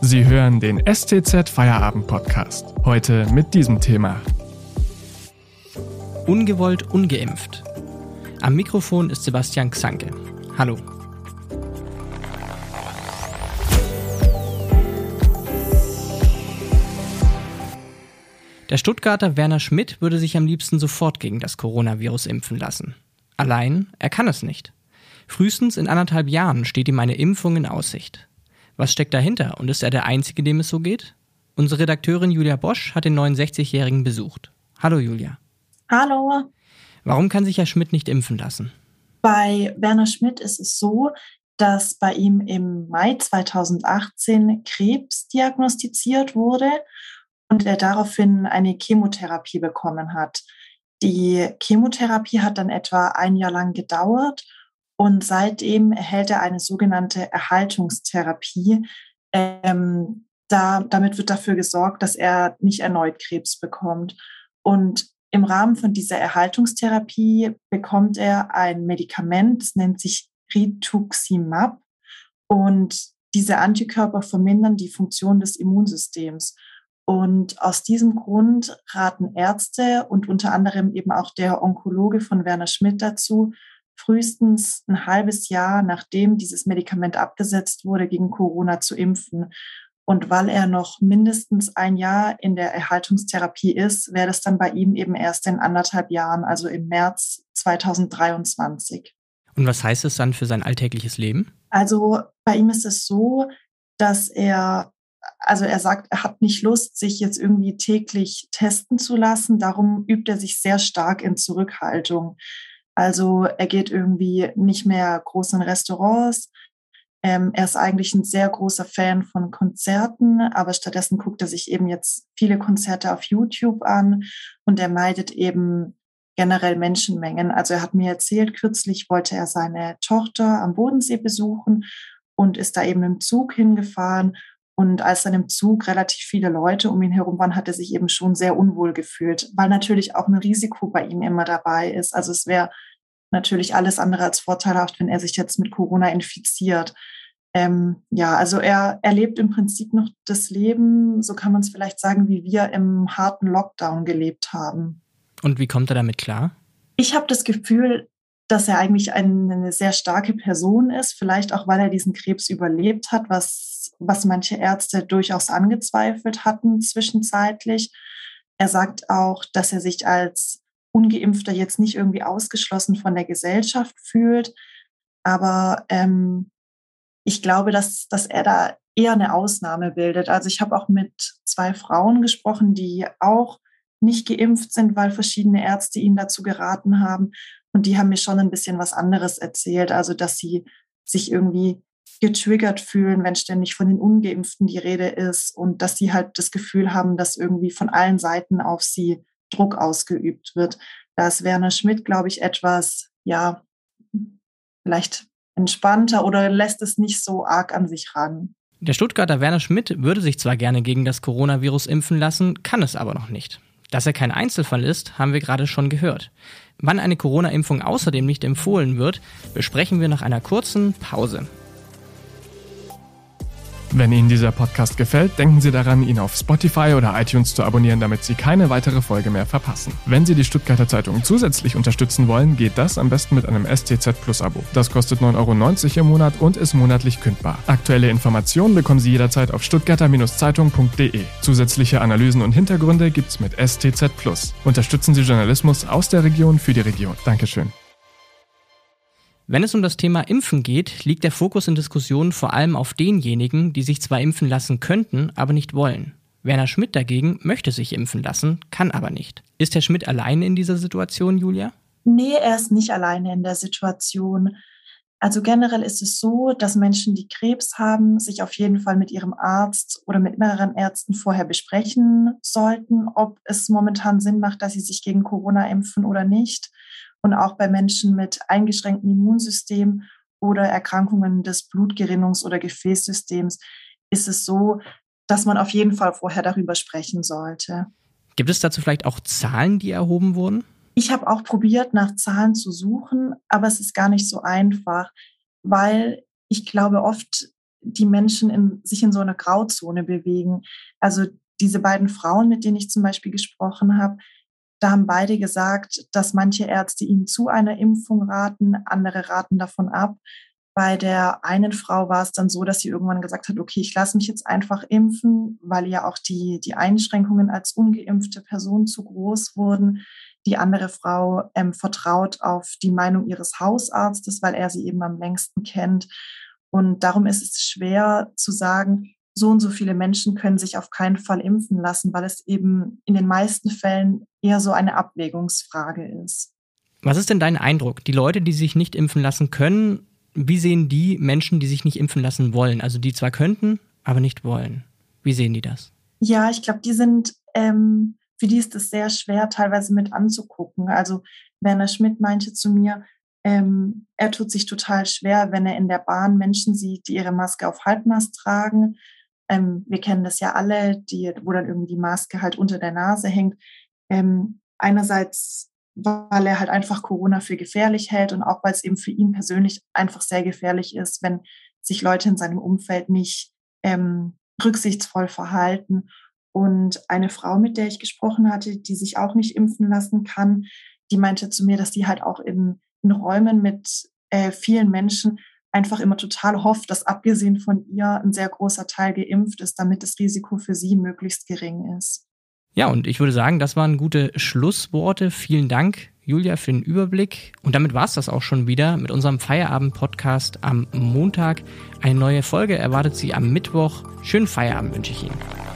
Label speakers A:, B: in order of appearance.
A: Sie hören den STZ Feierabend Podcast. Heute mit diesem Thema.
B: Ungewollt ungeimpft. Am Mikrofon ist Sebastian Xanke. Hallo. Der Stuttgarter Werner Schmidt würde sich am liebsten sofort gegen das Coronavirus impfen lassen. Allein, er kann es nicht. Frühestens in anderthalb Jahren steht ihm eine Impfung in Aussicht. Was steckt dahinter und ist er der Einzige, dem es so geht? Unsere Redakteurin Julia Bosch hat den 69-Jährigen besucht. Hallo Julia.
C: Hallo.
B: Warum kann sich Herr Schmidt nicht impfen lassen?
C: Bei Werner Schmidt ist es so, dass bei ihm im Mai 2018 Krebs diagnostiziert wurde und er daraufhin eine Chemotherapie bekommen hat. Die Chemotherapie hat dann etwa ein Jahr lang gedauert und seitdem erhält er eine sogenannte Erhaltungstherapie. Ähm, da, damit wird dafür gesorgt, dass er nicht erneut Krebs bekommt. Und im Rahmen von dieser Erhaltungstherapie bekommt er ein Medikament, das nennt sich Rituximab. Und diese Antikörper vermindern die Funktion des Immunsystems. Und aus diesem Grund raten Ärzte und unter anderem eben auch der Onkologe von Werner Schmidt dazu, frühestens ein halbes Jahr, nachdem dieses Medikament abgesetzt wurde, gegen Corona zu impfen. Und weil er noch mindestens ein Jahr in der Erhaltungstherapie ist, wäre das dann bei ihm eben erst in anderthalb Jahren, also im März 2023.
B: Und was heißt es dann für sein alltägliches Leben?
C: Also bei ihm ist es so, dass er, also er sagt, er hat nicht Lust, sich jetzt irgendwie täglich testen zu lassen. Darum übt er sich sehr stark in Zurückhaltung. Also er geht irgendwie nicht mehr groß in Restaurants. Ähm, er ist eigentlich ein sehr großer Fan von Konzerten, aber stattdessen guckt er sich eben jetzt viele Konzerte auf YouTube an und er meidet eben generell Menschenmengen. Also er hat mir erzählt, kürzlich wollte er seine Tochter am Bodensee besuchen und ist da eben im Zug hingefahren und als dann im Zug relativ viele Leute um ihn herum waren, hat er sich eben schon sehr unwohl gefühlt, weil natürlich auch ein Risiko bei ihm immer dabei ist. Also es wäre natürlich alles andere als vorteilhaft, wenn er sich jetzt mit Corona infiziert. Ähm, ja, also er erlebt im Prinzip noch das Leben, so kann man es vielleicht sagen, wie wir im harten Lockdown gelebt haben.
B: Und wie kommt er damit klar?
C: Ich habe das Gefühl, dass er eigentlich eine sehr starke Person ist, vielleicht auch, weil er diesen Krebs überlebt hat, was, was manche Ärzte durchaus angezweifelt hatten zwischenzeitlich. Er sagt auch, dass er sich als ungeimpfter jetzt nicht irgendwie ausgeschlossen von der Gesellschaft fühlt. Aber ähm, ich glaube, dass, dass er da eher eine Ausnahme bildet. Also ich habe auch mit zwei Frauen gesprochen, die auch nicht geimpft sind, weil verschiedene Ärzte ihnen dazu geraten haben. Und die haben mir schon ein bisschen was anderes erzählt. Also, dass sie sich irgendwie getriggert fühlen, wenn ständig von den Ungeimpften die Rede ist und dass sie halt das Gefühl haben, dass irgendwie von allen Seiten auf sie Druck ausgeübt wird. Da ist Werner Schmidt, glaube ich, etwas, ja, vielleicht entspannter oder lässt es nicht so arg an sich ran.
B: Der Stuttgarter Werner Schmidt würde sich zwar gerne gegen das Coronavirus impfen lassen, kann es aber noch nicht. Dass er kein Einzelfall ist, haben wir gerade schon gehört. Wann eine Corona-Impfung außerdem nicht empfohlen wird, besprechen wir nach einer kurzen Pause.
A: Wenn Ihnen dieser Podcast gefällt, denken Sie daran, ihn auf Spotify oder iTunes zu abonnieren, damit Sie keine weitere Folge mehr verpassen. Wenn Sie die Stuttgarter Zeitung zusätzlich unterstützen wollen, geht das am besten mit einem STZ Plus Abo. Das kostet 9,90 Euro im Monat und ist monatlich kündbar. Aktuelle Informationen bekommen Sie jederzeit auf stuttgarter-zeitung.de. Zusätzliche Analysen und Hintergründe gibt's mit STZ Plus. Unterstützen Sie Journalismus aus der Region für die Region. Dankeschön.
B: Wenn es um das Thema Impfen geht, liegt der Fokus in Diskussionen vor allem auf denjenigen, die sich zwar impfen lassen könnten, aber nicht wollen. Werner Schmidt dagegen möchte sich impfen lassen, kann aber nicht. Ist Herr Schmidt alleine in dieser Situation, Julia?
C: Nee, er ist nicht alleine in der Situation. Also generell ist es so, dass Menschen, die Krebs haben, sich auf jeden Fall mit ihrem Arzt oder mit mehreren Ärzten vorher besprechen sollten, ob es momentan Sinn macht, dass sie sich gegen Corona impfen oder nicht und auch bei Menschen mit eingeschränktem Immunsystem oder Erkrankungen des Blutgerinnungs- oder Gefäßsystems ist es so, dass man auf jeden Fall vorher darüber sprechen sollte.
B: Gibt es dazu vielleicht auch Zahlen, die erhoben wurden?
C: Ich habe auch probiert, nach Zahlen zu suchen, aber es ist gar nicht so einfach, weil ich glaube, oft die Menschen in, sich in so einer Grauzone bewegen. Also diese beiden Frauen, mit denen ich zum Beispiel gesprochen habe, da haben beide gesagt, dass manche Ärzte ihnen zu einer Impfung raten, andere raten davon ab. Bei der einen Frau war es dann so, dass sie irgendwann gesagt hat, okay, ich lasse mich jetzt einfach impfen, weil ja auch die, die Einschränkungen als ungeimpfte Person zu groß wurden. Die andere Frau ähm, vertraut auf die Meinung ihres Hausarztes, weil er sie eben am längsten kennt. Und darum ist es schwer zu sagen, so und so viele Menschen können sich auf keinen Fall impfen lassen, weil es eben in den meisten Fällen eher so eine Abwägungsfrage ist.
B: Was ist denn dein Eindruck? Die Leute, die sich nicht impfen lassen können, wie sehen die Menschen, die sich nicht impfen lassen wollen? Also die zwar könnten, aber nicht wollen. Wie sehen die das?
C: Ja, ich glaube, die sind, ähm, für die ist es sehr schwer, teilweise mit anzugucken. Also Werner Schmidt meinte zu mir, ähm, er tut sich total schwer, wenn er in der Bahn Menschen sieht, die ihre Maske auf Halbmast tragen, ähm, wir kennen das ja alle, die, wo dann irgendwie die Maske halt unter der Nase hängt. Ähm, einerseits, weil er halt einfach Corona für gefährlich hält und auch weil es eben für ihn persönlich einfach sehr gefährlich ist, wenn sich Leute in seinem Umfeld nicht ähm, rücksichtsvoll verhalten. Und eine Frau, mit der ich gesprochen hatte, die sich auch nicht impfen lassen kann, die meinte zu mir, dass die halt auch in, in Räumen mit äh, vielen Menschen einfach immer total hofft, dass abgesehen von ihr ein sehr großer Teil geimpft ist, damit das Risiko für sie möglichst gering ist.
B: Ja, und ich würde sagen, das waren gute Schlussworte. Vielen Dank, Julia, für den Überblick. Und damit war es das auch schon wieder mit unserem Feierabend-Podcast am Montag. Eine neue Folge erwartet Sie am Mittwoch. Schönen Feierabend wünsche ich Ihnen.